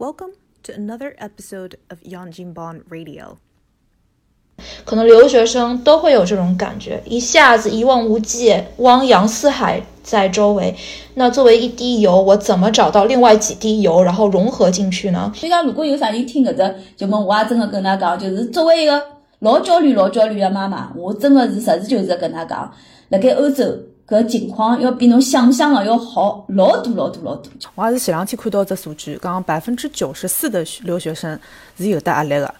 Welcome to another episode of Yanjinbon Radio. 可能留学生都会有这种感觉，一下子一望无际，汪洋四海在周围。那作为一滴油，我怎么找到另外几滴油，然后融合进去呢？所以讲，如果有啥人听搿只节目，我也真的跟他讲，就是作为一个老焦虑、老焦虑的妈妈，我真的是实事求是跟他讲，辣盖欧洲搿情况要比侬想象的要好老多、老多、老多。我也是前两天看到只数据，讲百分之九十四的留学生是有得压力的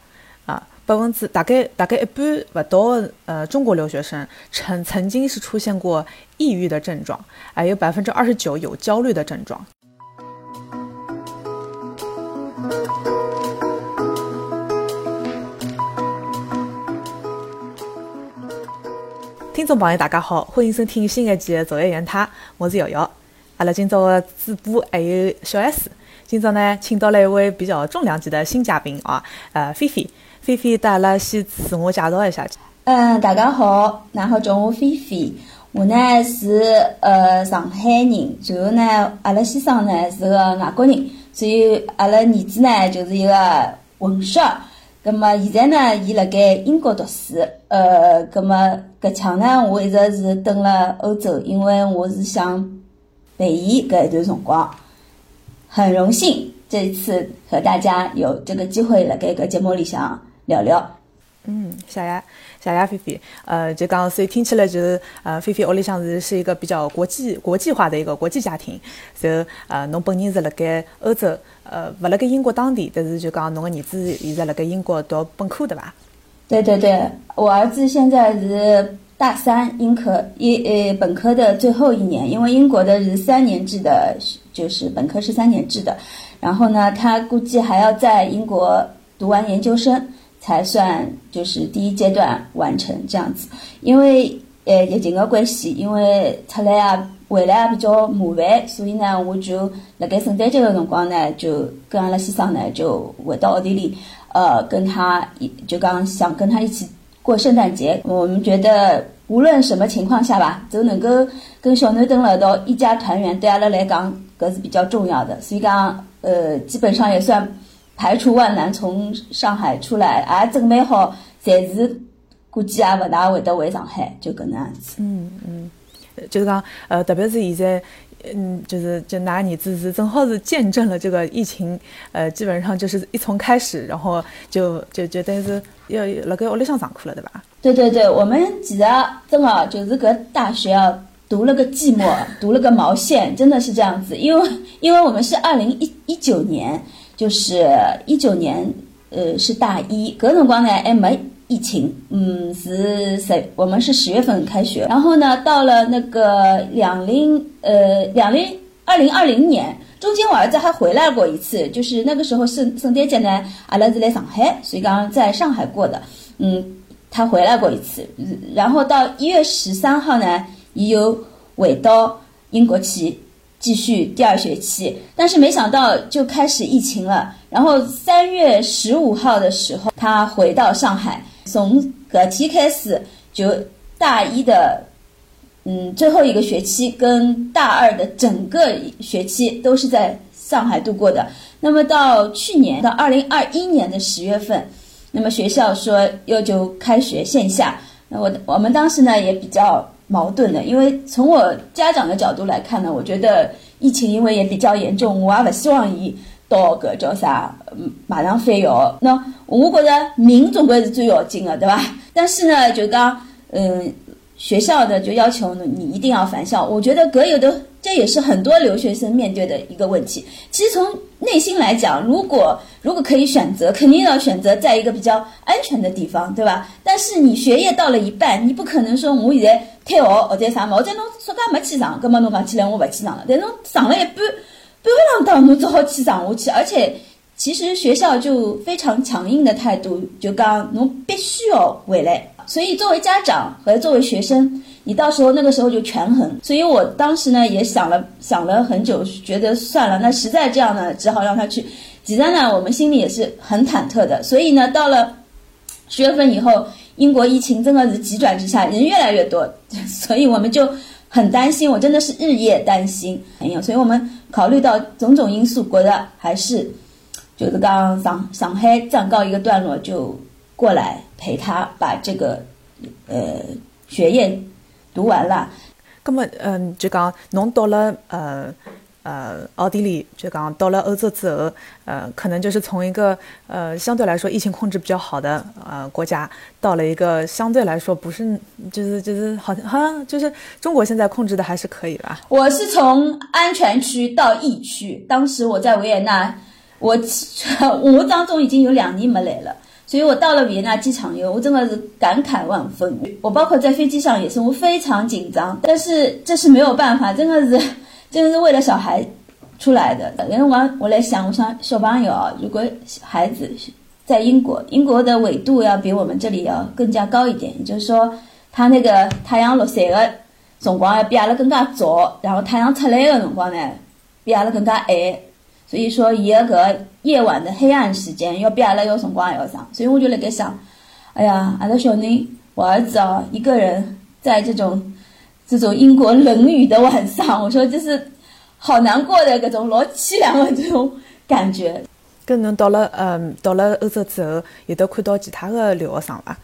啊。百分之大概大概一半不到，呃，中国留学生曾曾经是出现过抑郁的症状，还有百分之二十九有焦虑的症状。众朋友，大家好，欢迎收听新一期的《左右言他》，我是瑶瑶。阿拉今朝的主播还有小 S，今朝呢，请到了一位比较重量级的新嘉宾啊，呃，菲菲。菲菲，带阿拉先自我介绍一下。嗯，大家好，然后叫我菲菲，我呢是呃上海人，然后呢，阿拉先生呢是个外国人，所以阿拉儿子呢就是一个混血。葛么现在呢，伊辣盖英国读书。呃，葛末搿腔呢，我一直是蹲辣欧洲，因为我是想陪伊搿一段辰光。很荣幸这一次和大家有这个机会辣盖搿节目里向聊聊。嗯，谢谢谢谢菲菲。呃，就讲所以听起来就是呃，菲菲屋里向是是一个比较国际国际化的一个国际家庭。就呃，侬本人是辣盖欧洲，呃，勿辣盖英国当地，但是就讲侬个儿子现在辣盖英国读本科，对伐？对对对，我儿子现在是大三，英科一呃本科的最后一年，因为英国的是三年制的，就是本科是三年制的。然后呢，他估计还要在英国读完研究生。才算就是第一阶段完成这样子，因为呃疫情的关系，因为出来啊回来啊比较麻烦，所以呢我就辣盖圣诞节的辰光呢，就跟阿拉先生呢就回到奥地利，呃跟他就讲想跟他一起过圣诞节。我们觉得无论什么情况下吧，都能够跟小囡蹲辣一道一家团圆，对阿拉来讲搿是比较重要的。所以讲呃基本上也算。排除万难从上海出来，也准备好，暂时估计也勿大会得回上海，就搿能样子。嗯嗯，就是讲，呃，特别是现在，嗯，就是就拿你自己正好是见证了这个疫情，呃，基本上就是一从开始，然后就就就等于是要辣盖屋里向上课了，对吧？对对对，我们其实真的就是搿大学啊，读了个寂寞，读了个毛线，真的是这样子，因为因为我们是二零一一九年。就是一九年，呃，是大一，搿辰光呢还没疫情，嗯，是十，我们是十月份开学，然后呢，到了那个两零，呃，两零二零二零年，中间我儿子还回来过一次，就是那个时候圣圣诞节呢，阿拉是来上海，所以刚在上海过的，嗯，他回来过一次，然后到一月十三号呢，又回到英国去。继续第二学期，但是没想到就开始疫情了。然后三月十五号的时候，他回到上海，从隔天开始就大一的，嗯，最后一个学期跟大二的整个学期都是在上海度过的。那么到去年到二零二一年的十月份，那么学校说又就开学线下。那我我们当时呢也比较。矛盾的，因为从我家长的角度来看呢，我觉得疫情因为也比较严重，我也不希望伊到个叫啥，嗯马上飞校。那我觉得命总归是最要紧的，对吧？但是呢，就讲，嗯。学校的就要求，你一定要返校。我觉得各有的这也是很多留学生面对的一个问题。其实从内心来讲，如果如果可以选择，肯定要选择在一个比较安全的地方，对吧？但是你学业到了一半，你不可能说我现在退学或者啥嘛，或者侬说噶没去上，那么侬讲起来我不去上了。但侬上了一半，半个浪当侬只好去上下去。而且其实学校就非常强硬的态度，就讲侬必须要回来。所以，作为家长和作为学生，你到时候那个时候就权衡。所以我当时呢也想了想了很久，觉得算了，那实在这样呢，只好让他去。其实呢，我们心里也是很忐忑的。所以呢，到了十月份以后，英国疫情真的是急转直下，人越来越多，所以我们就很担心。我真的是日夜担心。哎呀，所以我们考虑到种种因素，觉得还是就是刚上上海暂告一个段落，就过来陪他把这个呃学业读完了。那么，嗯，就讲侬到了呃。呃，奥地利就讲到了欧洲之后，呃，可能就是从一个呃相对来说疫情控制比较好的呃国家，到了一个相对来说不是，就是就是好像好像就是中国现在控制的还是可以吧。我是从安全区到疫区，当时我在维也纳，我我当中已经有两年没来了，所以我到了维也纳机场以后，我真的是感慨万分。我包括在飞机上也是，我非常紧张，但是这是没有办法，真的是。真的是为了小孩出来的。因为我我来想，我想小朋友啊，如果孩子在英国，英国的纬度要比我们这里要更加高一点，也就是说，他那个太阳落山的辰光要比阿拉更加早，然后太阳出来的辰光呢，比阿拉更加晚。所以说，伊个夜晚的黑暗时间要比阿拉要辰光还要长。所以我就辣盖想，哎呀，阿拉小人，我儿子啊，一个人在这种。这种英国冷雨的晚上，我说这是好难过的各种老凄凉的这种感觉。跟侬到了嗯到了欧洲之后，有得看到其他的留学生伐？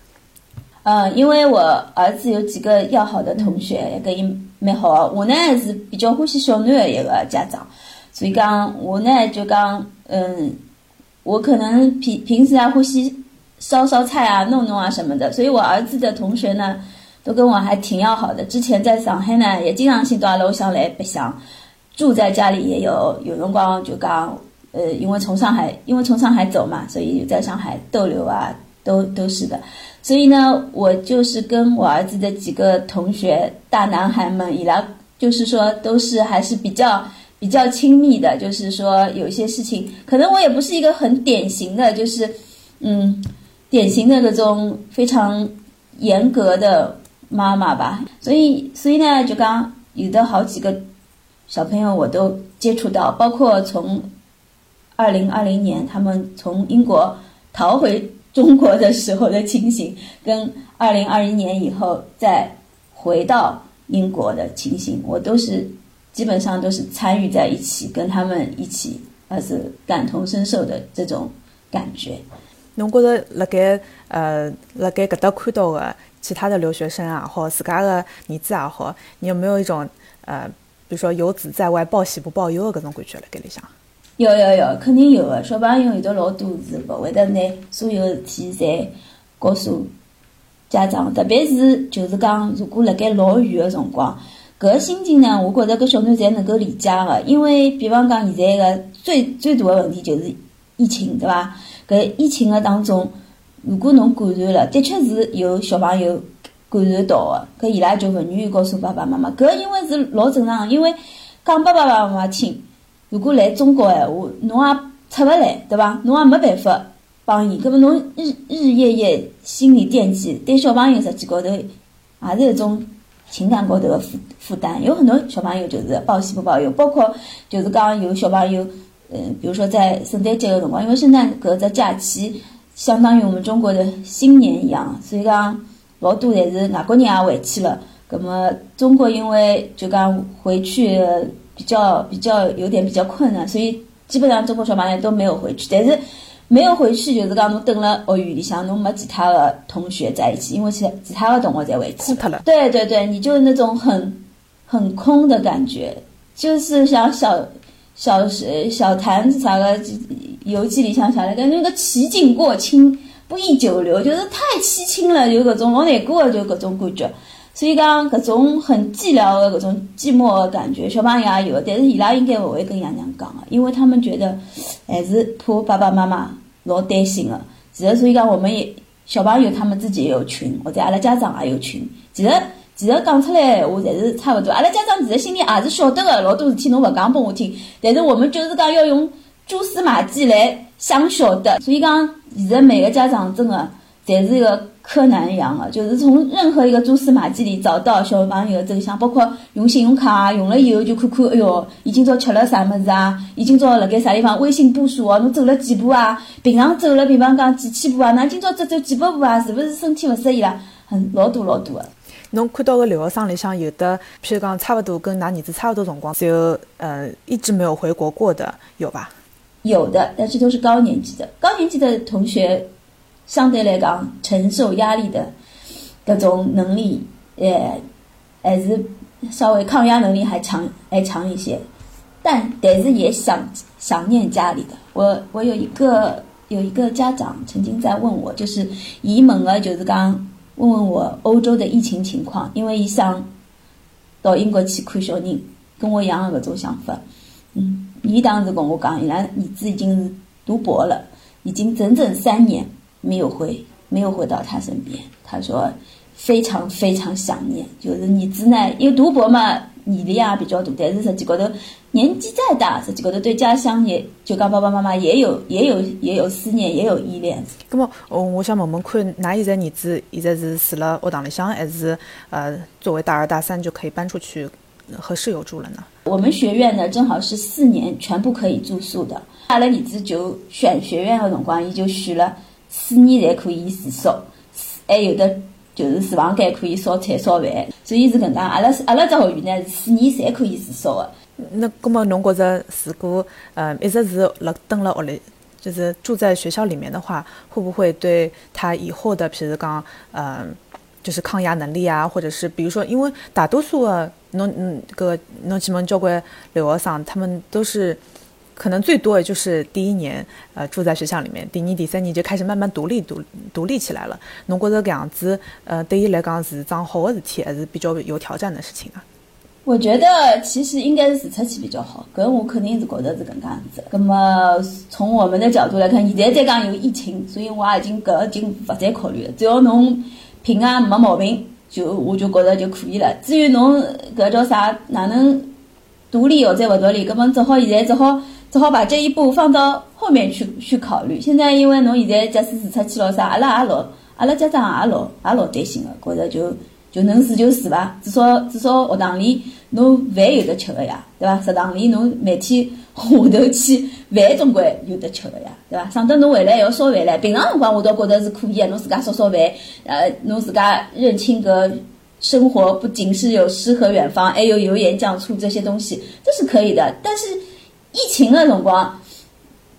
嗯，因为我儿子有几个要好的同学，也跟伊蛮好。我呢是比较欢喜小囡的一个家长，所以讲我呢就讲嗯，我可能平平时啊欢喜烧烧菜啊、弄弄啊什么的，所以我儿子的同学呢。都跟我还挺要好的。之前在上海呢，也经常性到阿拉屋里向来白相，住在家里也有有辰光就讲，呃，因为从上海，因为从上海走嘛，所以在上海逗留啊，都都是的。所以呢，我就是跟我儿子的几个同学大男孩们，伊拉就是说都是还是比较比较亲密的。就是说有一些事情，可能我也不是一个很典型的，就是嗯，典型的那种非常严格的。妈妈吧，所以所以呢，就刚有的好几个小朋友我都接触到，包括从二零二零年他们从英国逃回中国的时候的情形，跟二零二一年以后再回到英国的情形，我都是基本上都是参与在一起，跟他们一起，而是感同身受的这种感觉。侬觉得辣盖呃辣盖搿搭看到的？其他的留学生啊，好自家的儿子也好，你有没有一种呃，比如说游子在外报喜不报忧的搿种感觉辣盖里向？有有有，肯定有的。小朋友有的老多是勿会得拿所有事体侪告诉家长，特别是就是讲，如果辣盖老远的辰光，搿心情呢，我觉着搿小囡侪能够理解个。因为比方讲，现在个最最大的问题就是疫情，对伐？搿疫情个当中。如果侬感染了，的确是有小朋友感染到个，搿伊拉就勿愿意告诉爸爸妈妈。搿因为是老正常，个因为讲拨爸爸妈妈听，如果来中国闲话，侬也出勿来，对伐？侬也没办法帮伊，搿么侬日日夜夜心里惦记，对小朋友实际高头也是一种情感高头的负负担。有很多小朋友就是报喜不报忧，包括就是讲有小朋友，嗯，比如说在圣诞节个辰光，因为圣诞搿只假期。相当于我们中国的新年一样，所以讲老多侪是外国人也回去了。那么中国因为就讲回去比较比较有点比较困难，所以基本上中国小朋友都没有回去。但是没有回去就是讲侬等了学院里向，侬没其他的同学在一起，因为其其他的同学在回去。空了。对对对，你就是那种很很空的感觉，就是像小。小小小坛子啥个游记里向啥的，感觉个奇景过清不宜久留，就是太凄清了，有搿种老难过的，就搿种感觉。所以讲搿种很寂寥的搿种寂寞的感觉，小朋友也有，但是伊拉应该勿会跟爷娘讲的，因为他们觉得还是怕爸爸妈妈老担心的。其实，所以讲我们也小朋友他们自己也有群，或者阿拉家长也有群。其实。其实讲出来话，侪是差勿多。阿拉家长其实心里也是晓得个，老多事体侬勿讲拨我听。但是我们就是讲要用蛛丝马迹来想晓得。所以讲，现在每个家长真的侪是一个柯南一样的，就是从任何一个蛛丝马迹里找到小朋友的真相。包括用信用卡啊，用了以后就看看，哎哟，伊今朝吃了啥物事啊？伊今朝辣盖啥地方？微信步数哦，侬走了几步啊？平常走了，比方讲几千步啊？那今朝只走几百步啊？是勿是身体勿适宜啦？很老多老多的。侬看到个留学生里向有的，譬如讲差勿多跟㑚儿子差勿多辰光，就呃一直没有回国过的，有吧？有的，但是都是高年级的。高年级的同学相对来讲承受压力的各种能力，呃，还是稍微抗压能力还强还强一些。但但是也想想念家里的。我我有一个有一个家长曾经在问我，就是移门个，就是讲问问我欧洲的疫情情况，因为伊想到英国去看小人，跟我一样的搿种想法。嗯，伊当时跟我讲，伊拉儿子已经是读博了，已经整整三年没有回没有回到他身边。他说非常非常想念，就是儿子呢，因为读博嘛。年龄也比较大，但是实际高头年纪再大，实际高头对家乡也就讲爸爸妈妈也有也有 也有思念，也有依恋。那么，我我想问问看，㑚现在儿子现在是住了学堂里向，还是呃作为大二大三就可以搬出去和室友住了呢？我们学院呢，正好是四年全部可以住宿的。阿拉儿子就选学院的辰光，伊就选了四年侪可以住宿，还有的。就是厨房间可以烧菜烧饭，所以是搿能介。阿拉阿拉只学院呢，是四年侪可以住宿的。那搿么侬觉着，如果呃一直是辣蹲辣屋里，就是住在学校里面的话，会不会对他以后的，譬如讲，嗯，就是抗压能力啊，或者是比如说，因为大多数的侬嗯搿侬几门交关留学生，他们都是。可能最多也就是第一年，呃，住在学校里面，第二、第三年就开始慢慢独立、独独立起来了。侬觉得这样子，呃，对于来讲是桩好的事体，还是比较有挑战的事情啊？我觉得其实应该是住出去比较好，搿我肯定是觉得是搿能样子。那么从我们的角度来看，现在再讲有疫情，所以我已经搿已经勿再考虑了。只要侬平安没毛病，就我就觉得就可以了。至于侬搿叫啥，哪能独立或者勿独立，搿么只好现在只好。只好把这一步放到后面去去考虑。现在因为侬现在假使住出去了啥，阿拉也老，阿拉家长也老也老担心的，觉着就就能住就住吧，至少至少学堂里侬饭有得吃的呀，对伐？食堂里侬每天下头去饭总归有得吃的呀，对伐？省得侬回来还要烧饭唻。平常辰光我倒觉得是可以啊，侬自家烧烧饭，呃，侬自家认清个生活不仅是有诗和远方，还有油盐酱醋这些东西，这是可以的，但是。疫情的辰光，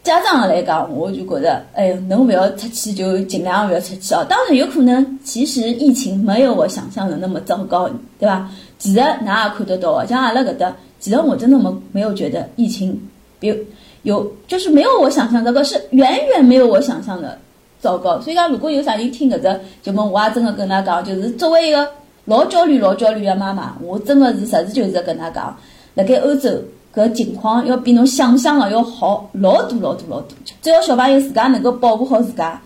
家长来讲，我就觉得，哎呦，能不要出去就尽量不要出去哦。当然有可能，其实疫情没有我想象的那么糟糕，对吧？其实哪也看得到，像阿拉搿搭，其实我真的没没有觉得疫情有有，就是没有我想象这个是远远没有我想象的糟糕。所以讲，如果有啥人听搿只，就问我也真的跟他讲，就是作为一个老焦虑、老焦虑的妈妈，我真的是实事求是跟他讲，辣盖欧洲。搿情况要比侬想象的要好老多老多老多，只要小朋友自家能够保护好自家，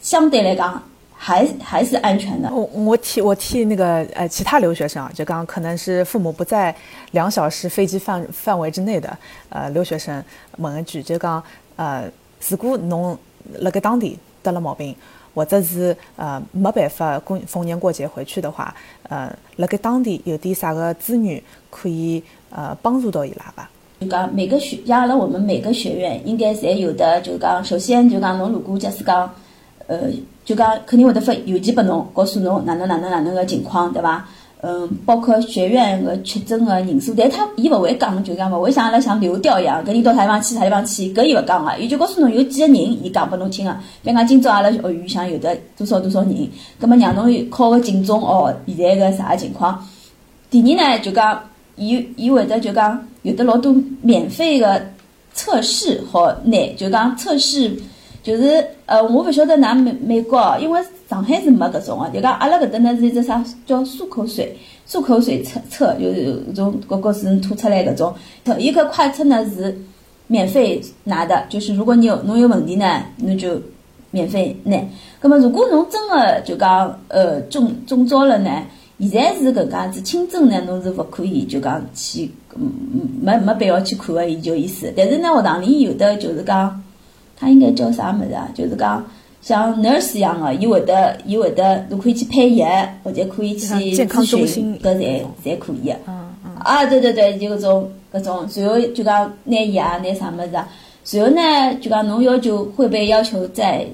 相对来讲还还是安全的。我我替我替那个呃其他留学生啊，就刚可能是父母不在两小时飞机范范围之内的呃留学生问一句，就讲呃如果侬辣盖当地得了毛病，或者是呃没办法过逢年过节回去的话，呃辣盖当地有点啥个资源可以呃帮助到伊拉吧？就讲每个学，像阿拉我们每个学院应该侪有的，就讲首先就讲侬如果假使讲，呃，就讲肯定会得发邮件拨侬，告诉侬哪能哪能哪能个情况，对伐？嗯，包括学院个确诊个人数，但他伊勿会讲，就讲勿会像阿拉像流调一样，搿人到啥地方去啥地方去，搿伊勿讲个，伊就告诉侬有几个人，伊讲拨侬听个。比如讲今朝阿拉学院像有的多少多少人，葛末让侬考个警钟哦，现在个啥情况？第二呢，就讲伊伊会得就讲。有的老多免费的测试好拿，就讲测试，就是呃，我勿晓得㑚美美国，因为上海是没搿种个，就讲阿拉搿搭呢是一只啥叫漱口水，漱口水测测，就是搿种各个是吐出来搿种，一个快测呢是免费拿的，就是如果你有侬有问题呢，侬就免费拿。葛末如果侬真个就讲呃中中招了呢？现在是搿样子，轻症呢，侬是勿可以就讲去，没没必要去看个伊就意思。但是呢，学堂里有的就是讲，他应该叫啥物事啊？就是讲像 nurse 一样个，伊会得，伊会得，侬可以去配药，或者可以去咨询，搿侪侪可以个。嗯嗯。啊，对对对，就搿种搿种，然后就讲拿药啊，拿啥物事啊？然后呢，就讲侬要求会被要求在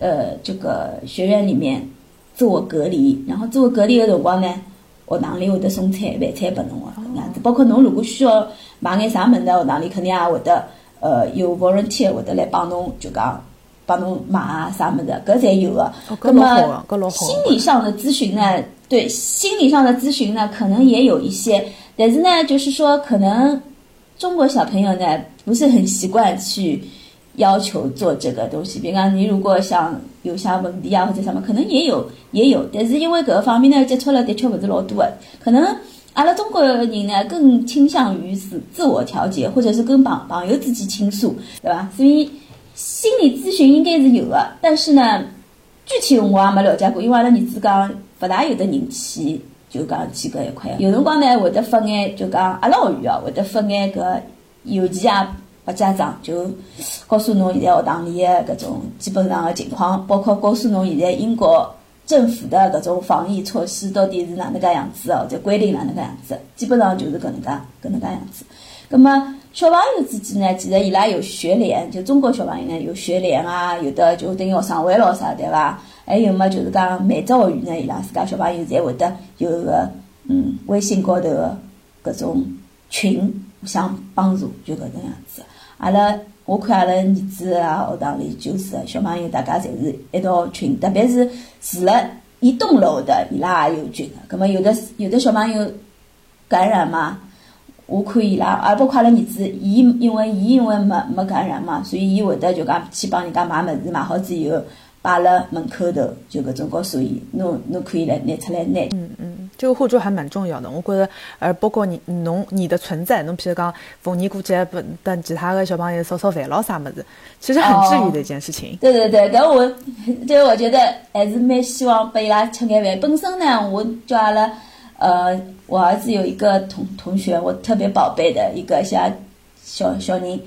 呃这个学院里面。自我隔离，然后自我隔离的辰光呢，学堂里会得送菜饭菜拨侬个，样子。包括侬如果需要买眼啥物事，学堂里肯定也会得，呃有 volunteer 会得来帮侬，就讲帮侬买啊啥物事，搿侪有个。搿老好搿老好。心理上的咨询呢，对心理上的咨询呢，可能也有一些，但是呢，就是说可能中国小朋友呢不是很习惯去。要求做这个东西，比方你如果想有啥问题啊或者什么，可能也有也有，但是因为搿方面呢接触了的确勿是老多的，可能阿拉中国人呢更倾向于是自我调节，或者是跟朋朋友之间倾诉，对吧？所以心理咨询应该是有的，但是呢，具体我也没了解过，因为阿拉儿子讲勿大有的人去就讲去搿一块，有辰光呢会得发眼就讲阿拉学院啊会得发眼搿邮件啊。拨家长就告诉侬现在学堂里个搿种基本上的情况，包括告诉侬现在英国政府的搿种防疫措施到底是哪能介样子哦，或者规定哪能介样子，基本上就是搿能介搿能介样子。葛么小朋友之间呢，其实伊拉有学联，就中国小朋友呢有学联啊，有的就等于学生会咯啥对伐？还有么就是讲每只学院呢，伊拉自家小朋友侪会得有个嗯微信高头个搿种群，互相帮助，就搿能样子。阿拉，我看阿拉儿子啊，学堂里就是小朋友，大家侪是一道群，特别是住了一栋楼的，伊拉也有群的。葛末有的有的小朋友感染嘛，我看伊拉，啊，包括阿拉儿子，伊因为伊因为没没感染嘛，所以伊会得就讲去帮人家买物事，买好之后摆辣门口头，就搿种告诉伊，侬侬可以来拿出来拿。嗯嗯。这个互助还蛮重要的，我觉着，呃，包括你，侬你的存在，侬譬如讲逢年过节不等其他的小朋友烧烧饭咯啥么子，其实很治愈的一件事情。对对对，但我，就我觉得还是蛮希望拨伊拉吃眼饭。本身呢，我叫阿拉，呃，我儿子有一个同同学，我特别宝贝的一个小小小人，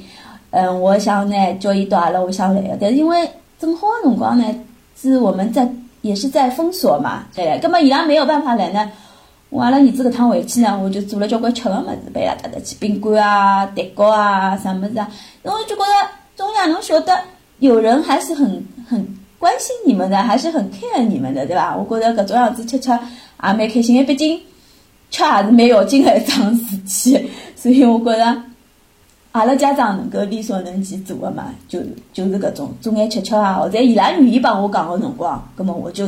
嗯，我想呢叫伊到阿拉屋里向来，但是因为正好辰光呢是我们在也是在封锁嘛，对，根本伊拉没有办法来呢。我阿拉儿子搿趟回去呢，我就做了交关吃个物事，拨伊拉带得去饼干啊、蛋糕啊、啥物事啊。因为就觉得中亚侬晓得有人还是很很关心你们的，还是很 care 你们的，对伐？我觉得搿种样子吃吃也蛮开心，因为毕竟吃也是蛮要紧个一桩事体，所以我觉着阿拉家长能够力所能及做个嘛，就就是搿种做眼吃吃啊，或者伊拉愿意帮我讲个辰光，葛末我就。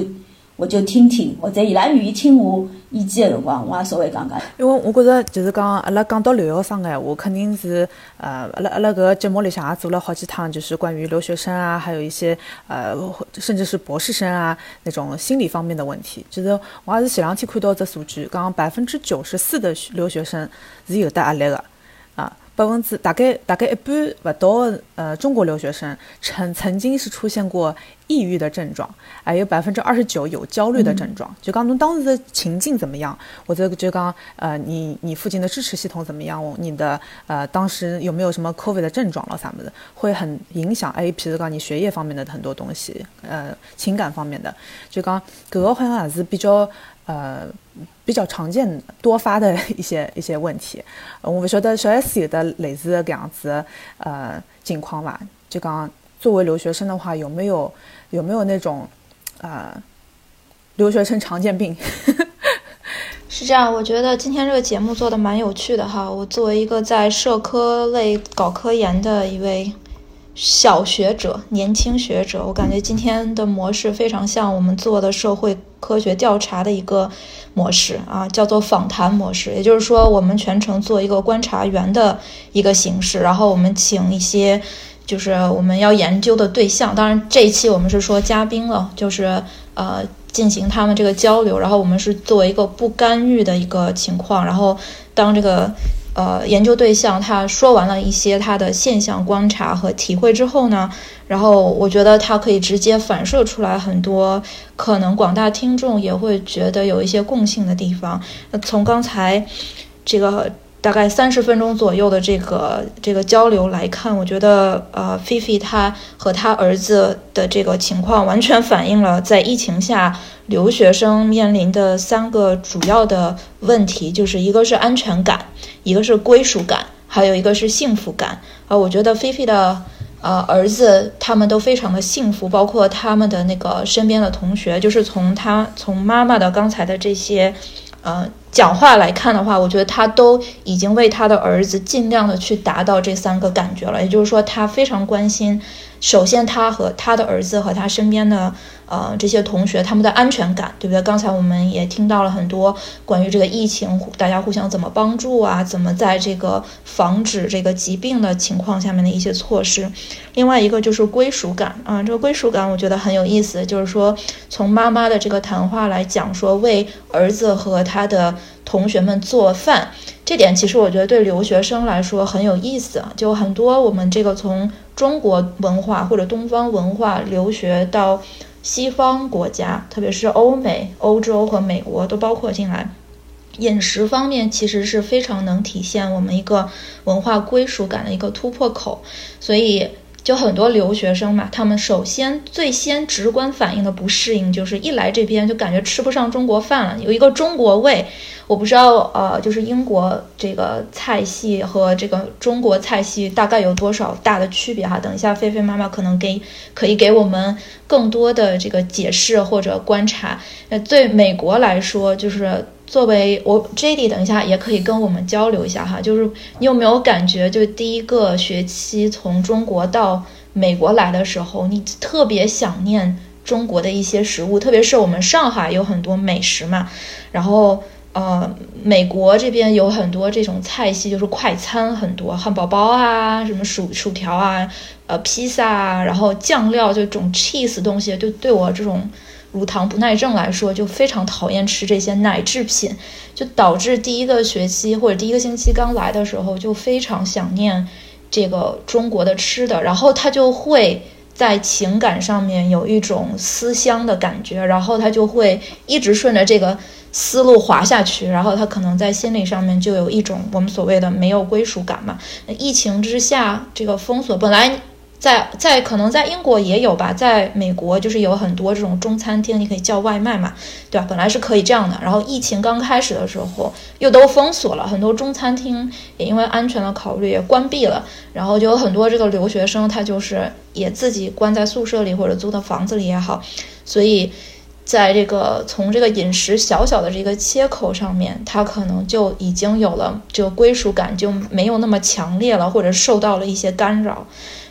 我就听听，或者伊拉愿意听我意见的辰光，我也稍微讲讲。因为我觉着就是讲，阿拉讲到留学生个闲话，肯定是呃，阿拉阿拉搿节目里向也做了好几趟，就是关于留学生啊，还有一些呃，甚至是博士生啊那种心理方面的问题。就是我也是前两天看到只数据，讲百分之九十四的留学生是有的压力个啊。百分之大概大概一半不到，呃，中国留学生曾曾经是出现过抑郁的症状，还有百分之二十九有焦虑的症状。就刚侬当时的情境怎么样？或者就刚呃，你你附近的支持系统怎么样？你的呃，当时有没有什么 COVID 的症状了啥么的，会很影响。哎，譬如讲你学业方面的很多东西，呃，情感方面的，就讲搿个好像还是比较。呃，比较常见多发的一些一些问题，我不晓得小 S 有的类似的这样子呃情况吧？就讲作为留学生的话，有没有有没有那种呃留学生常见病？是这样，我觉得今天这个节目做的蛮有趣的哈。我作为一个在社科类搞科研的一位。小学者、年轻学者，我感觉今天的模式非常像我们做的社会科学调查的一个模式啊，叫做访谈模式。也就是说，我们全程做一个观察员的一个形式，然后我们请一些就是我们要研究的对象。当然，这一期我们是说嘉宾了，就是呃进行他们这个交流，然后我们是作为一个不干预的一个情况，然后当这个。呃，研究对象他说完了一些他的现象观察和体会之后呢，然后我觉得他可以直接反射出来很多可能广大听众也会觉得有一些共性的地方。那从刚才这个。大概三十分钟左右的这个这个交流来看，我觉得呃，菲菲她和她儿子的这个情况完全反映了在疫情下留学生面临的三个主要的问题，就是一个是安全感，一个是归属感，还有一个是幸福感。啊，我觉得菲菲的呃儿子他们都非常的幸福，包括他们的那个身边的同学，就是从他从妈妈的刚才的这些呃。讲话来看的话，我觉得他都已经为他的儿子尽量的去达到这三个感觉了。也就是说，他非常关心，首先他和他的儿子和他身边的。呃，这些同学他们的安全感，对不对？刚才我们也听到了很多关于这个疫情，大家互相怎么帮助啊？怎么在这个防止这个疾病的情况下面的一些措施。另外一个就是归属感啊，这个归属感我觉得很有意思，就是说从妈妈的这个谈话来讲，说为儿子和他的同学们做饭，这点其实我觉得对留学生来说很有意思啊。就很多我们这个从中国文化或者东方文化留学到。西方国家，特别是欧美、欧洲和美国都包括进来，饮食方面其实是非常能体现我们一个文化归属感的一个突破口，所以。就很多留学生嘛，他们首先最先直观反映的不适应，就是一来这边就感觉吃不上中国饭了，有一个中国味。我不知道，呃，就是英国这个菜系和这个中国菜系大概有多少大的区别哈？等一下，菲菲妈妈可能给可以给我们更多的这个解释或者观察。那对美国来说，就是。作为我 J D，等一下也可以跟我们交流一下哈，就是你有没有感觉，就第一个学期从中国到美国来的时候，你特别想念中国的一些食物，特别是我们上海有很多美食嘛，然后呃，美国这边有很多这种菜系，就是快餐很多，汉堡包啊，什么薯薯条啊，呃，披萨啊，然后酱料这种 cheese 东西，就对我这种。乳糖不耐症来说，就非常讨厌吃这些奶制品，就导致第一个学期或者第一个星期刚来的时候就非常想念这个中国的吃的，然后他就会在情感上面有一种思乡的感觉，然后他就会一直顺着这个思路滑下去，然后他可能在心理上面就有一种我们所谓的没有归属感嘛。疫情之下，这个封锁本来。在在可能在英国也有吧，在美国就是有很多这种中餐厅，你可以叫外卖嘛，对吧？本来是可以这样的，然后疫情刚开始的时候又都封锁了，很多中餐厅也因为安全的考虑也关闭了，然后就有很多这个留学生他就是也自己关在宿舍里或者租的房子里也好，所以在这个从这个饮食小小的这个切口上面，他可能就已经有了这个归属感就没有那么强烈了，或者受到了一些干扰。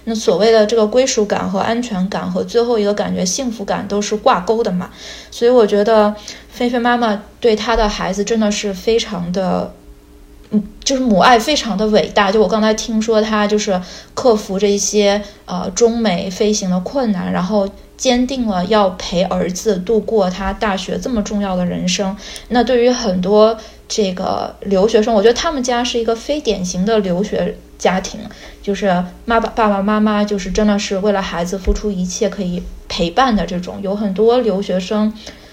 那所谓的这个归属感和安全感和最后一个感觉幸福感都是挂钩的嘛，所以我觉得菲菲妈妈对她的孩子真的是非常的，嗯，就是母爱非常的伟大。就我刚才听说她就是克服这些呃中美飞行的困难，然后坚定了要陪儿子度过他大学这么重要的人生。那对于很多这个留学生，我觉得他们家是一个非典型的留学。家庭就是妈爸爸爸妈妈，就是真的是为了孩子付出一切，可以陪伴的这种。有很多留学生，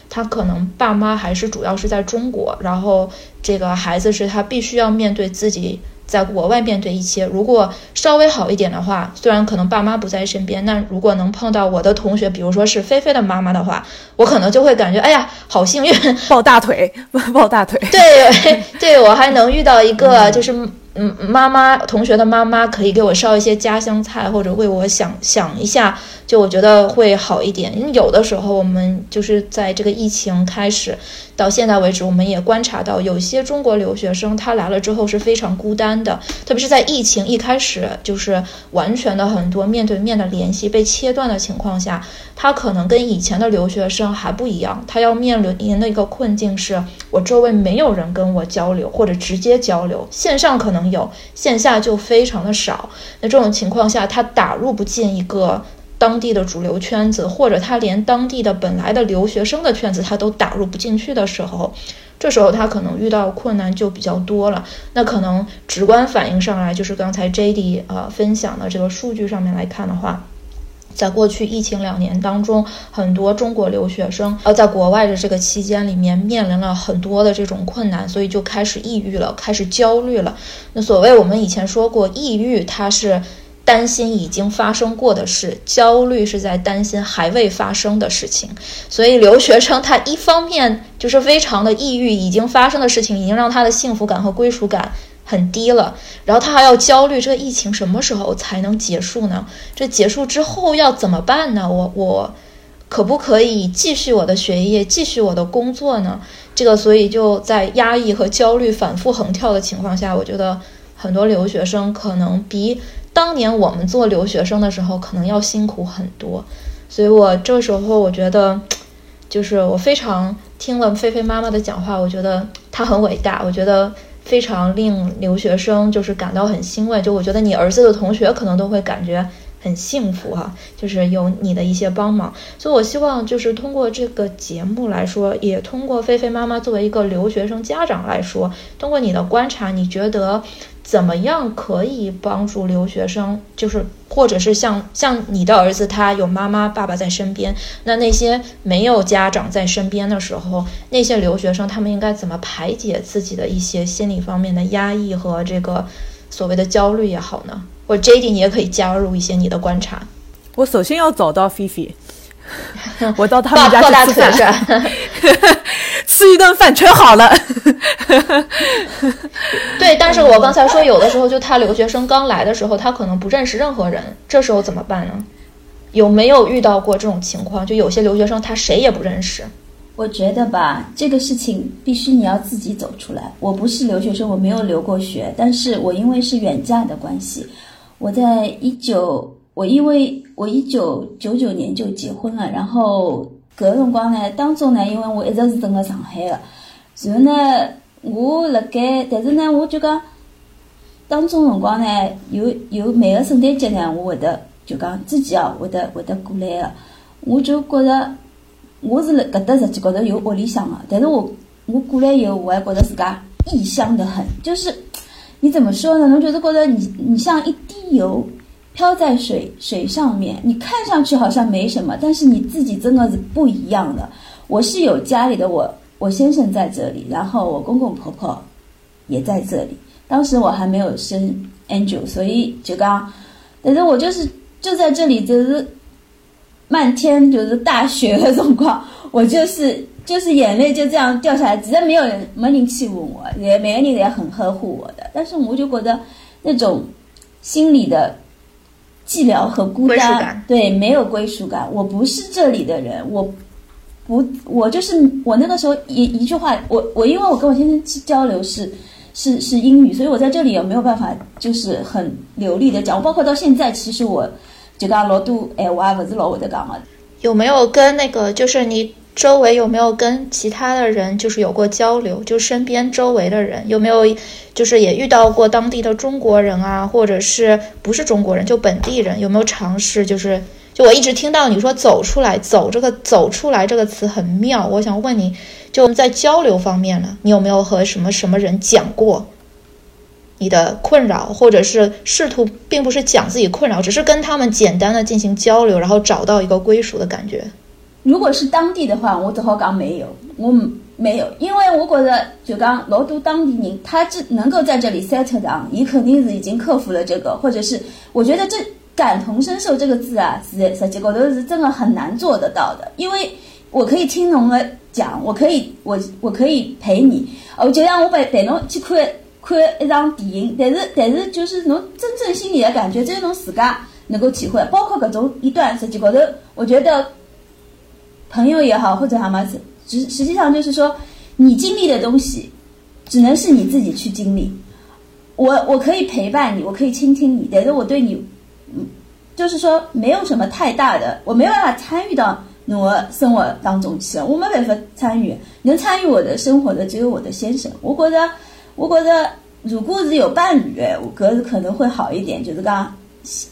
他可能爸妈还是主要是在中国，然后这个孩子是他必须要面对自己在国外面对一切。如果稍微好一点的话，虽然可能爸妈不在身边，那如果能碰到我的同学，比如说是菲菲的妈妈的话，我可能就会感觉，哎呀，好幸运，抱大腿，抱大腿。对，对我还能遇到一个就是。嗯，妈妈同学的妈妈可以给我烧一些家乡菜，或者为我想想一下，就我觉得会好一点。因为有的时候我们就是在这个疫情开始。到现在为止，我们也观察到，有些中国留学生他来了之后是非常孤单的，特别是在疫情一开始，就是完全的很多面对面的联系被切断的情况下，他可能跟以前的留学生还不一样，他要面临的一个困境是，我周围没有人跟我交流或者直接交流，线上可能有，线下就非常的少。那这种情况下，他打入不进一个。当地的主流圈子，或者他连当地的本来的留学生的圈子他都打入不进去的时候，这时候他可能遇到困难就比较多了。那可能直观反映上来，就是刚才 J D 呃分享的这个数据上面来看的话，在过去疫情两年当中，很多中国留学生呃在国外的这个期间里面面临了很多的这种困难，所以就开始抑郁了，开始焦虑了。那所谓我们以前说过，抑郁它是。担心已经发生过的事，焦虑是在担心还未发生的事情。所以留学生他一方面就是非常的抑郁，已经发生的事情已经让他的幸福感和归属感很低了，然后他还要焦虑这个疫情什么时候才能结束呢？这结束之后要怎么办呢？我我可不可以继续我的学业，继续我的工作呢？这个所以就在压抑和焦虑反复横跳的情况下，我觉得很多留学生可能比当年我们做留学生的时候可能要辛苦很多。所以我这时候我觉得，就是我非常听了菲菲妈妈的讲话，我觉得她很伟大，我觉得非常令留学生就是感到很欣慰。就我觉得你儿子的同学可能都会感觉。很幸福哈，就是有你的一些帮忙，所以我希望就是通过这个节目来说，也通过菲菲妈妈作为一个留学生家长来说，通过你的观察，你觉得怎么样可以帮助留学生？就是或者是像像你的儿子，他有妈妈爸爸在身边，那那些没有家长在身边的时候，那些留学生他们应该怎么排解自己的一些心理方面的压抑和这个所谓的焦虑也好呢？或者 J D，你也可以加入一些你的观察。我首先要找到菲菲，我到他们家去吃饭，吃一顿饭全好了。对，但是我刚才说，有的时候就他留学生刚来的时候，他可能不认识任何人，这时候怎么办呢？有没有遇到过这种情况？就有些留学生他谁也不认识。我觉得吧，这个事情必须你要自己走出来。我不是留学生，我没有留过学，但是我因为是远嫁的关系。我在一九，我因为我一九九九年就结婚了，然后搿个辰光呢，当中呢，因为我一直是蹲辣上海的，然后呢，我辣盖，但是呢，我就讲，当中辰光呢，有有每个圣诞节呢，我会得就讲自己哦，会得会得过来的，我就觉着我是辣搿搭实际高头有屋里向的，但是我我过来以后，我还觉着自家异乡的很，就是。你怎么说呢？侬就是觉着你你像一滴油飘在水水上面，你看上去好像没什么，但是你自己真的是不一样的。我是有家里的，我我先生在这里，然后我公公婆婆也在这里。当时我还没有生 Angel，所以就刚，但是我就是就在这里，就是漫天就是大雪的状况，我就是。就是眼泪就这样掉下来，直接没有人没人欺负我，也每个人也很呵护我的。但是我就觉得那种心里的寂寥和孤单，对，没有归属感。我不是这里的人，我不，我就是我那个时候一一句话，我我因为我跟我先生交流是是是英语，所以我在这里也没有办法就是很流利的讲。我包括到现在，其实我就讲老多哎，我也不是老会的讲的。有没有跟那个就是你？周围有没有跟其他的人就是有过交流？就身边周围的人有没有就是也遇到过当地的中国人啊，或者是不是中国人就本地人有没有尝试？就是就我一直听到你说走出来，走这个走出来这个词很妙。我想问你，就在交流方面呢，你有没有和什么什么人讲过你的困扰，或者是试图并不是讲自己困扰，只是跟他们简单的进行交流，然后找到一个归属的感觉？如果是当地的话，我只好讲没有，我没有，因为我觉得就讲老多当地人，他这能够在这里 settle down，也肯定是已经克服了这个，或者是我觉得这感同身受这个字啊，是实际高头是真的很难做得到的，因为我可以听侬的讲，我可以我我可以陪你，哦，就像我陪陪侬去看看一场电影，但是但是就是侬真正心里的感觉，只有侬自家能够体会，包括搿种一段实际高头，我觉得。朋友也好，或者什么，实实际上就是说，你经历的东西，只能是你自己去经历。我我可以陪伴你，我可以倾听你，但是我对你，嗯，就是说没有什么太大的，我没有办法参与到你的生活当中去，我没办法参与。能参与我的生活的只有我的先生。我觉得，我觉得如果是有伴侣，我觉得可能会好一点。就是刚，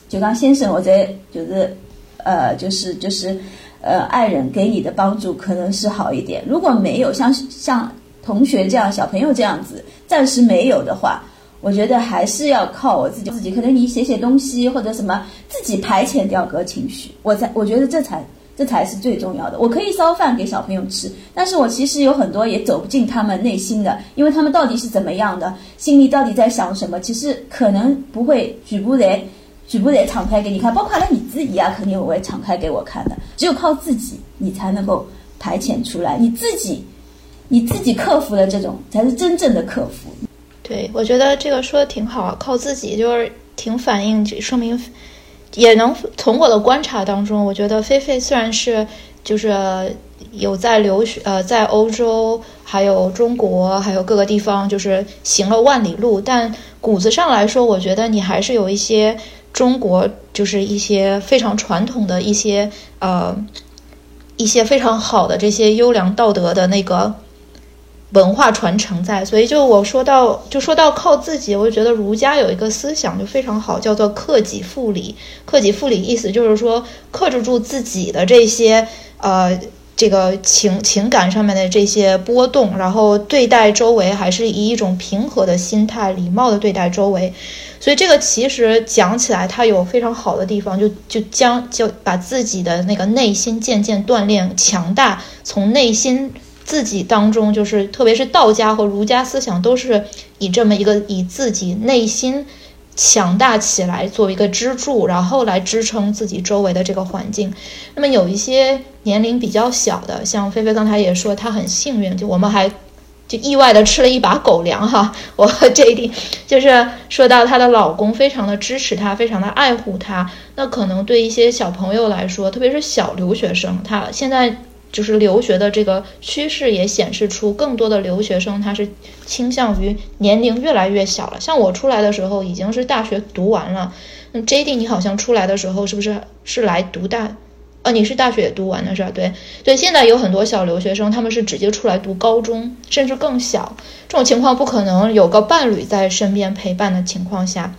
就刚先生，我在就是，呃，就是就是。呃，爱人给你的帮助可能是好一点。如果没有像像同学这样、小朋友这样子，暂时没有的话，我觉得还是要靠我自己。自己可能你写写东西或者什么，自己排遣掉个情绪。我才我觉得这才这才是最重要的。我可以烧饭给小朋友吃，但是我其实有很多也走不进他们内心的，因为他们到底是怎么样的，心里到底在想什么，其实可能不会举不来。全部得敞开给你看，包括了你自己啊，肯定我会敞开给我看的。只有靠自己，你才能够排遣出来。你自己，你自己克服了这种，才是真正的克服。对，我觉得这个说的挺好，靠自己就是挺反映，说明也能从我的观察当中，我觉得菲菲虽然是就是有在留学，呃，在欧洲，还有中国，还有各个地方，就是行了万里路。但骨子上来说，我觉得你还是有一些中国，就是一些非常传统的一些呃一些非常好的这些优良道德的那个。文化传承在，所以就我说到，就说到靠自己，我就觉得儒家有一个思想就非常好，叫做克己复礼。克己复礼意思就是说，克制住自己的这些呃这个情情感上面的这些波动，然后对待周围还是以一种平和的心态、礼貌的对待周围。所以这个其实讲起来，它有非常好的地方，就就将就把自己的那个内心渐渐锻炼强大，从内心。自己当中，就是特别是道家和儒家思想，都是以这么一个以自己内心强大起来作为一个支柱，然后来支撑自己周围的这个环境。那么有一些年龄比较小的，像菲菲刚才也说，她很幸运，就我们还就意外的吃了一把狗粮哈。我和 J D 就是说到她的老公非常的支持她，非常的爱护她。那可能对一些小朋友来说，特别是小留学生，他现在。就是留学的这个趋势也显示出，更多的留学生他是倾向于年龄越来越小了。像我出来的时候已经是大学读完了，那 J D 你好像出来的时候是不是是来读大？呃，你是大学读完的是吧？对对，现在有很多小留学生，他们是直接出来读高中，甚至更小。这种情况不可能有个伴侣在身边陪伴的情况下，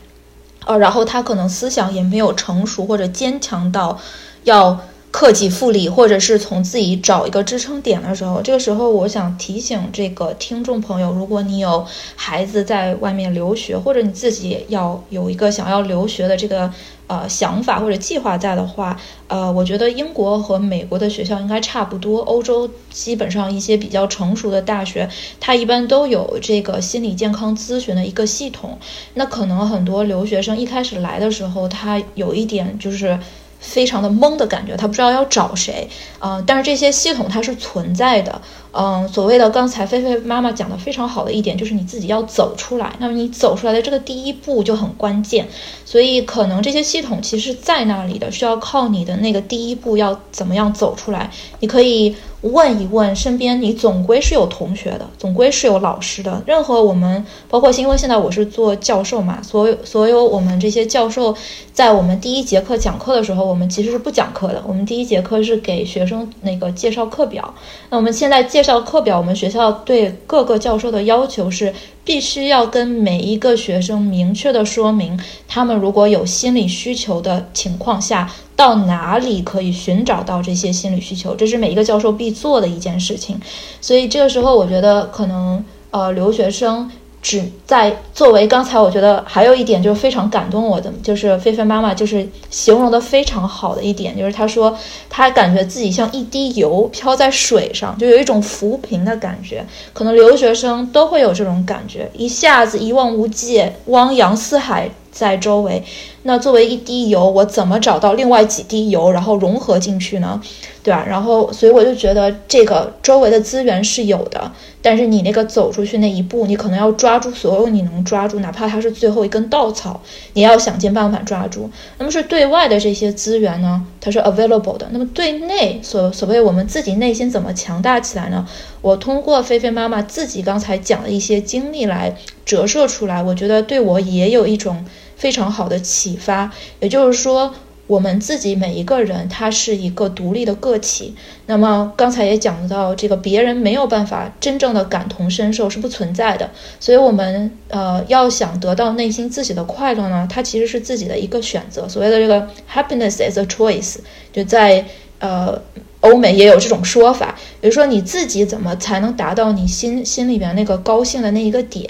呃，然后他可能思想也没有成熟或者坚强到要。克己复礼，或者是从自己找一个支撑点的时候，这个时候我想提醒这个听众朋友，如果你有孩子在外面留学，或者你自己要有一个想要留学的这个呃想法或者计划在的话，呃，我觉得英国和美国的学校应该差不多。欧洲基本上一些比较成熟的大学，它一般都有这个心理健康咨询的一个系统。那可能很多留学生一开始来的时候，他有一点就是。非常的懵的感觉，他不知道要找谁，嗯，但是这些系统它是存在的，嗯，所谓的刚才菲菲妈妈讲的非常好的一点就是你自己要走出来，那么你走出来的这个第一步就很关键，所以可能这些系统其实在那里的，需要靠你的那个第一步要怎么样走出来，你可以。问一问身边，你总归是有同学的，总归是有老师的。任何我们，包括因为现在我是做教授嘛，所有所有我们这些教授，在我们第一节课讲课的时候，我们其实是不讲课的。我们第一节课是给学生那个介绍课表。那我们现在介绍课表，我们学校对各个教授的要求是。必须要跟每一个学生明确的说明，他们如果有心理需求的情况下，到哪里可以寻找到这些心理需求，这是每一个教授必做的一件事情。所以这个时候，我觉得可能呃留学生。只在作为刚才，我觉得还有一点就是非常感动我的，就是菲菲妈妈就是形容的非常好的一点，就是她说她感觉自己像一滴油飘在水上，就有一种浮萍的感觉。可能留学生都会有这种感觉，一下子一望无际，汪洋四海在周围。那作为一滴油，我怎么找到另外几滴油，然后融合进去呢？对吧？然后，所以我就觉得这个周围的资源是有的，但是你那个走出去那一步，你可能要抓住所有你能抓住，哪怕它是最后一根稻草，你要想尽办法抓住。那么是对外的这些资源呢，它是 available 的。那么对内所所谓我们自己内心怎么强大起来呢？我通过菲菲妈妈自己刚才讲的一些经历来折射出来，我觉得对我也有一种。非常好的启发，也就是说，我们自己每一个人，他是一个独立的个体。那么刚才也讲到，这个别人没有办法真正的感同身受是不存在的。所以，我们呃要想得到内心自己的快乐呢，它其实是自己的一个选择。所谓的这个 happiness is a choice，就在呃。欧美也有这种说法，比如说你自己怎么才能达到你心心里边那个高兴的那一个点？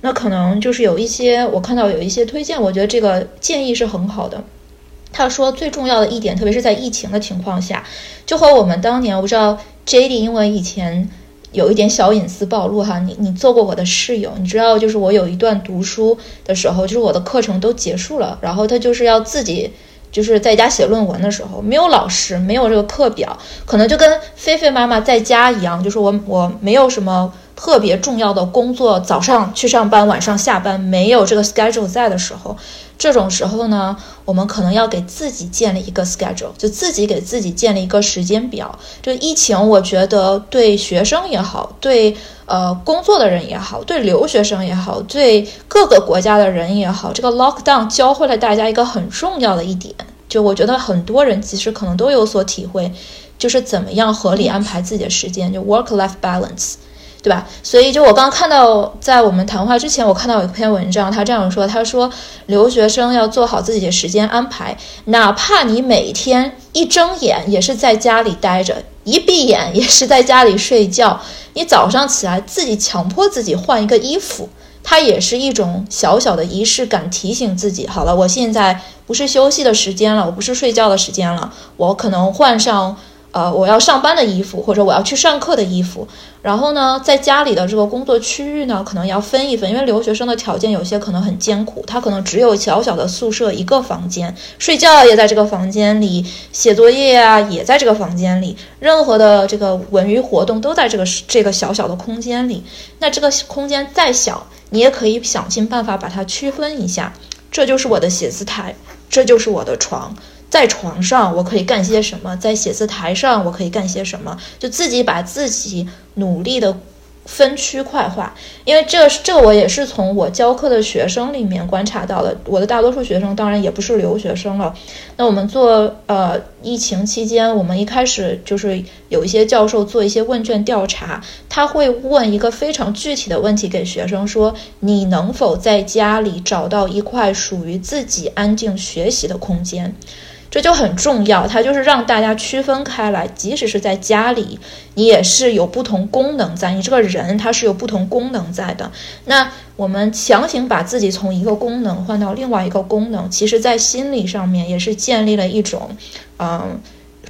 那可能就是有一些我看到有一些推荐，我觉得这个建议是很好的。他说最重要的一点，特别是在疫情的情况下，就和我们当年我不知道 J D，因为以前有一点小隐私暴露哈，你你做过我的室友，你知道就是我有一段读书的时候，就是我的课程都结束了，然后他就是要自己。就是在家写论文的时候，没有老师，没有这个课表，可能就跟菲菲妈妈在家一样，就是我我没有什么特别重要的工作，早上去上班，晚上下班，没有这个 schedule 在的时候，这种时候呢，我们可能要给自己建立一个 schedule，就自己给自己建立一个时间表。这疫情，我觉得对学生也好，对呃工作的人也好，对留学生也好，对各个国家的人也好，这个 lockdown 教会了大家一个很重要的一点，就我觉得很多人其实可能都有所体会。就是怎么样合理安排自己的时间，就 work-life balance，对吧？所以就我刚看到，在我们谈话之前，我看到有一篇文章，他这样说：他说留学生要做好自己的时间安排，哪怕你每天一睁眼也是在家里待着，一闭眼也是在家里睡觉，你早上起来自己强迫自己换一个衣服，它也是一种小小的仪式感，提醒自己，好了，我现在不是休息的时间了，我不是睡觉的时间了，我可能换上。呃，我要上班的衣服，或者我要去上课的衣服，然后呢，在家里的这个工作区域呢，可能要分一分，因为留学生的条件有些可能很艰苦，他可能只有小小的宿舍一个房间，睡觉也在这个房间里，写作业啊也在这个房间里，任何的这个文娱活动都在这个这个小小的空间里。那这个空间再小，你也可以想尽办法把它区分一下，这就是我的写字台，这就是我的床。在床上我可以干些什么？在写字台上我可以干些什么？就自己把自己努力的分区块化，因为这这我也是从我教课的学生里面观察到的。我的大多数学生当然也不是留学生了。那我们做呃疫情期间，我们一开始就是有一些教授做一些问卷调查，他会问一个非常具体的问题给学生说：你能否在家里找到一块属于自己安静学习的空间？这就很重要，它就是让大家区分开来，即使是在家里，你也是有不同功能在，你这个人他是有不同功能在的。那我们强行把自己从一个功能换到另外一个功能，其实在心理上面也是建立了一种，嗯，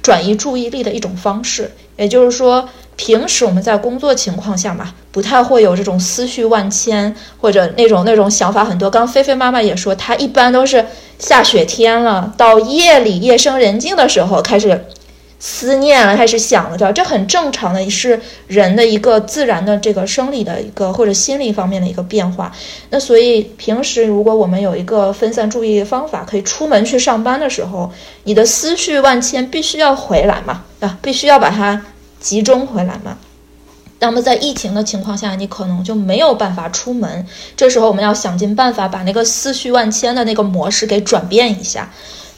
转移注意力的一种方式。也就是说，平时我们在工作情况下嘛，不太会有这种思绪万千或者那种那种想法很多。刚菲菲妈妈也说，她一般都是。下雪天了，到夜里夜深人静的时候，开始思念了，开始想了，这这很正常的，是人的一个自然的这个生理的一个或者心理方面的一个变化。那所以平时如果我们有一个分散注意力方法，可以出门去上班的时候，你的思绪万千，必须要回来嘛，啊，必须要把它集中回来嘛。那么在疫情的情况下，你可能就没有办法出门。这时候我们要想尽办法把那个思绪万千的那个模式给转变一下。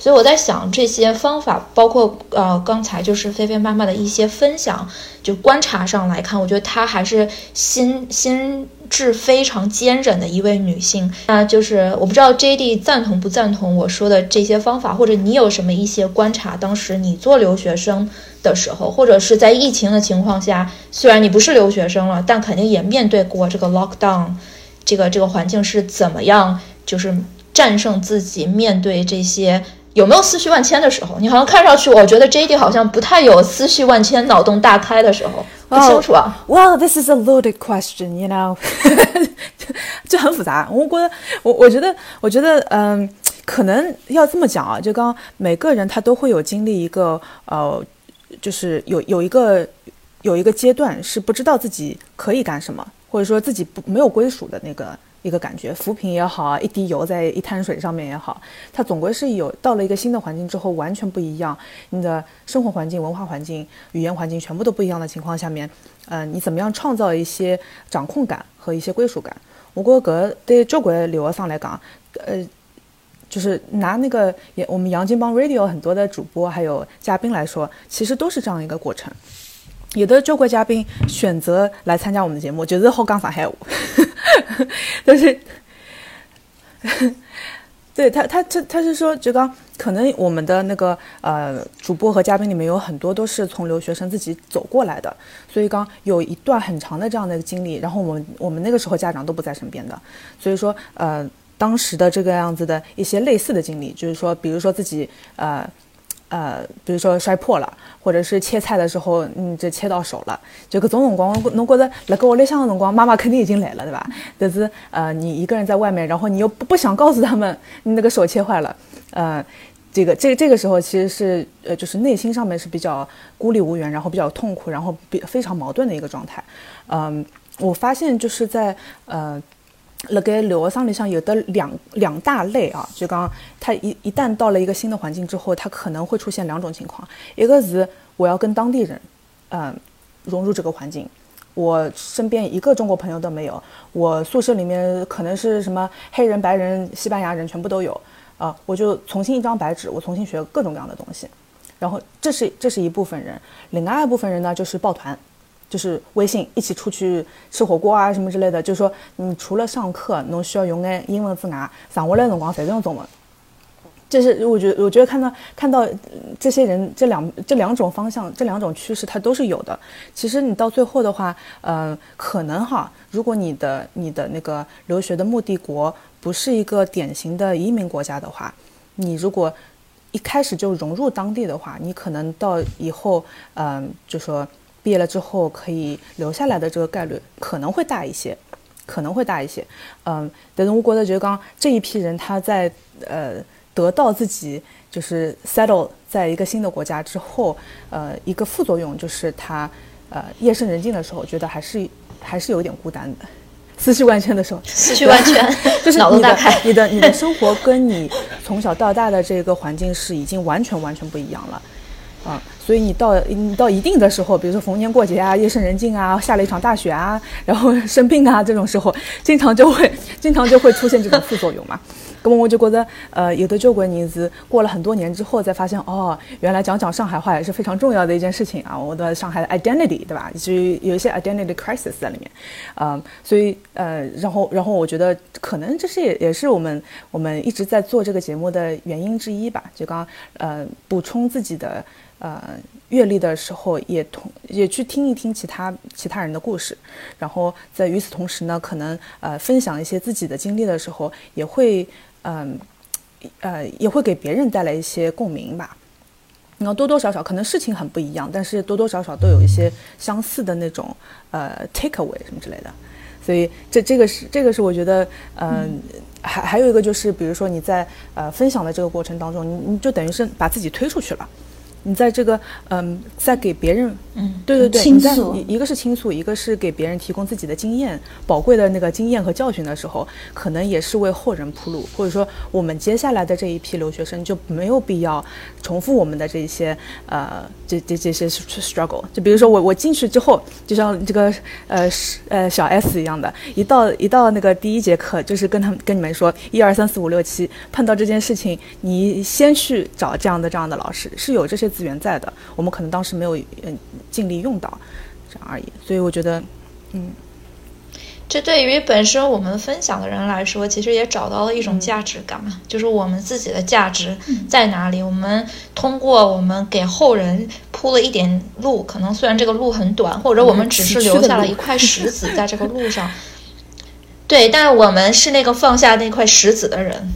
所以我在想这些方法，包括呃刚才就是菲菲妈妈的一些分享，就观察上来看，我觉得她还是心心智非常坚韧的一位女性。那就是我不知道 J D 赞同不赞同我说的这些方法，或者你有什么一些观察？当时你做留学生。的时候，或者是在疫情的情况下，虽然你不是留学生了，但肯定也面对过这个 lockdown，这个这个环境是怎么样？就是战胜自己，面对这些有没有思绪万千的时候？你好像看上去，我觉得 J D 好像不太有思绪万千、脑洞大开的时候，不清楚啊。Well, this is a loaded question, you know，就很复杂。我觉得，我我觉得，我觉得，嗯，可能要这么讲啊，就刚每个人他都会有经历一个呃。就是有有一个有一个阶段是不知道自己可以干什么，或者说自己不没有归属的那个一个感觉，浮萍也好啊，一滴油在一滩水上面也好，它总归是有到了一个新的环境之后完全不一样，你的生活环境、文化环境、语言环境全部都不一样的情况下面，呃，你怎么样创造一些掌控感和一些归属感？我觉得对交关留学生来讲，呃。就是拿那个也我们杨金帮 Radio 很多的主播还有嘉宾来说，其实都是这样一个过程。有的中国嘉宾选择来参加我们的节目，就是好讲上海话，但是，对他他他他是说，就刚可能我们的那个呃主播和嘉宾里面有很多都是从留学生自己走过来的，所以刚有一段很长的这样的一个经历。然后我们我们那个时候家长都不在身边的，所以说呃。当时的这个样子的一些类似的经历，就是说，比如说自己，呃，呃，比如说摔破了，或者是切菜的时候，嗯，这切到手了，就各种辰光，侬觉得那个屋里向的辰光，妈妈肯定已经来了，对吧？但是，呃，你一个人在外面，然后你又不不想告诉他们你那个手切坏了，呃，这个这这个时候其实是，呃，就是内心上面是比较孤立无援，然后比较痛苦，然后比非常矛盾的一个状态，嗯。我发现就是在呃。辣盖留学生里向有的两两大类啊，就讲他一一旦到了一个新的环境之后，他可能会出现两种情况，一个是我要跟当地人，嗯，融入这个环境，我身边一个中国朋友都没有，我宿舍里面可能是什么黑人、白人、西班牙人全部都有，啊，我就重新一张白纸，我重新学各种各样的东西，然后这是这是一部分人，另外一部分人呢就是抱团。就是微信一起出去吃火锅啊什么之类的，就是说你除了上课，侬需要用眼英文之外，上下来辰光侪是用中文。这是我觉得，我觉得看到看到这些人这两这两种方向，这两种趋势，它都是有的。其实你到最后的话，呃，可能哈，如果你的你的那个留学的目的国不是一个典型的移民国家的话，你如果一开始就融入当地的话，你可能到以后，嗯，就说。毕业了之后可以留下来的这个概率可能会大一些，可能会大一些。嗯，但是我觉得就是讲这一批人他在呃得到自己就是 settle 在一个新的国家之后，呃，一个副作用就是他呃夜深人静的时候觉得还是还是有点孤单的，思绪万千的时候，思绪万千，就是你的你的你的生活跟你从小到大的这个环境是已经完全完全不一样了。啊，所以你到你到一定的时候，比如说逢年过节啊、夜深人静啊、下了一场大雪啊，然后生病啊这种时候，经常就会 经常就会出现这种副作用嘛。那么我就觉得，呃，有的交关人是过了很多年之后才发现，哦，原来讲讲上海话也是非常重要的一件事情啊。我的上海的 identity，对吧？就有一些 identity crisis 在里面，啊，所以呃，然后然后我觉得可能这是也也是我们我们一直在做这个节目的原因之一吧。就刚呃补充自己的。呃，阅历的时候也同也去听一听其他其他人的故事，然后在与此同时呢，可能呃分享一些自己的经历的时候，也会嗯呃也会给别人带来一些共鸣吧。然后多多少少可能事情很不一样，但是多多少少都有一些相似的那种呃 take away 什么之类的。所以这这个是这个是我觉得嗯还还有一个就是比如说你在呃分享的这个过程当中，你你就等于是把自己推出去了。你在这个，嗯，在给别人，嗯，对对对，你在一个是倾诉，一个是给别人提供自己的经验，宝贵的那个经验和教训的时候，可能也是为后人铺路，或者说我们接下来的这一批留学生就没有必要重复我们的这些，呃，这这这些 struggle。就比如说我我进去之后，就像这个呃呃小 S 一样的，一到一到那个第一节课，就是跟他们跟你们说一二三四五六七，碰到这件事情，你先去找这样的这样的老师，是有这些。资源在的，我们可能当时没有嗯尽力用到，这样而已。所以我觉得，嗯，这对于本身我们分享的人来说，其实也找到了一种价值感嘛，就是我们自己的价值在哪里。我们通过我们给后人铺了一点路，可能虽然这个路很短，或者我们只是留下了一块石子在这个路上，对，但我们是那个放下那块石子的人。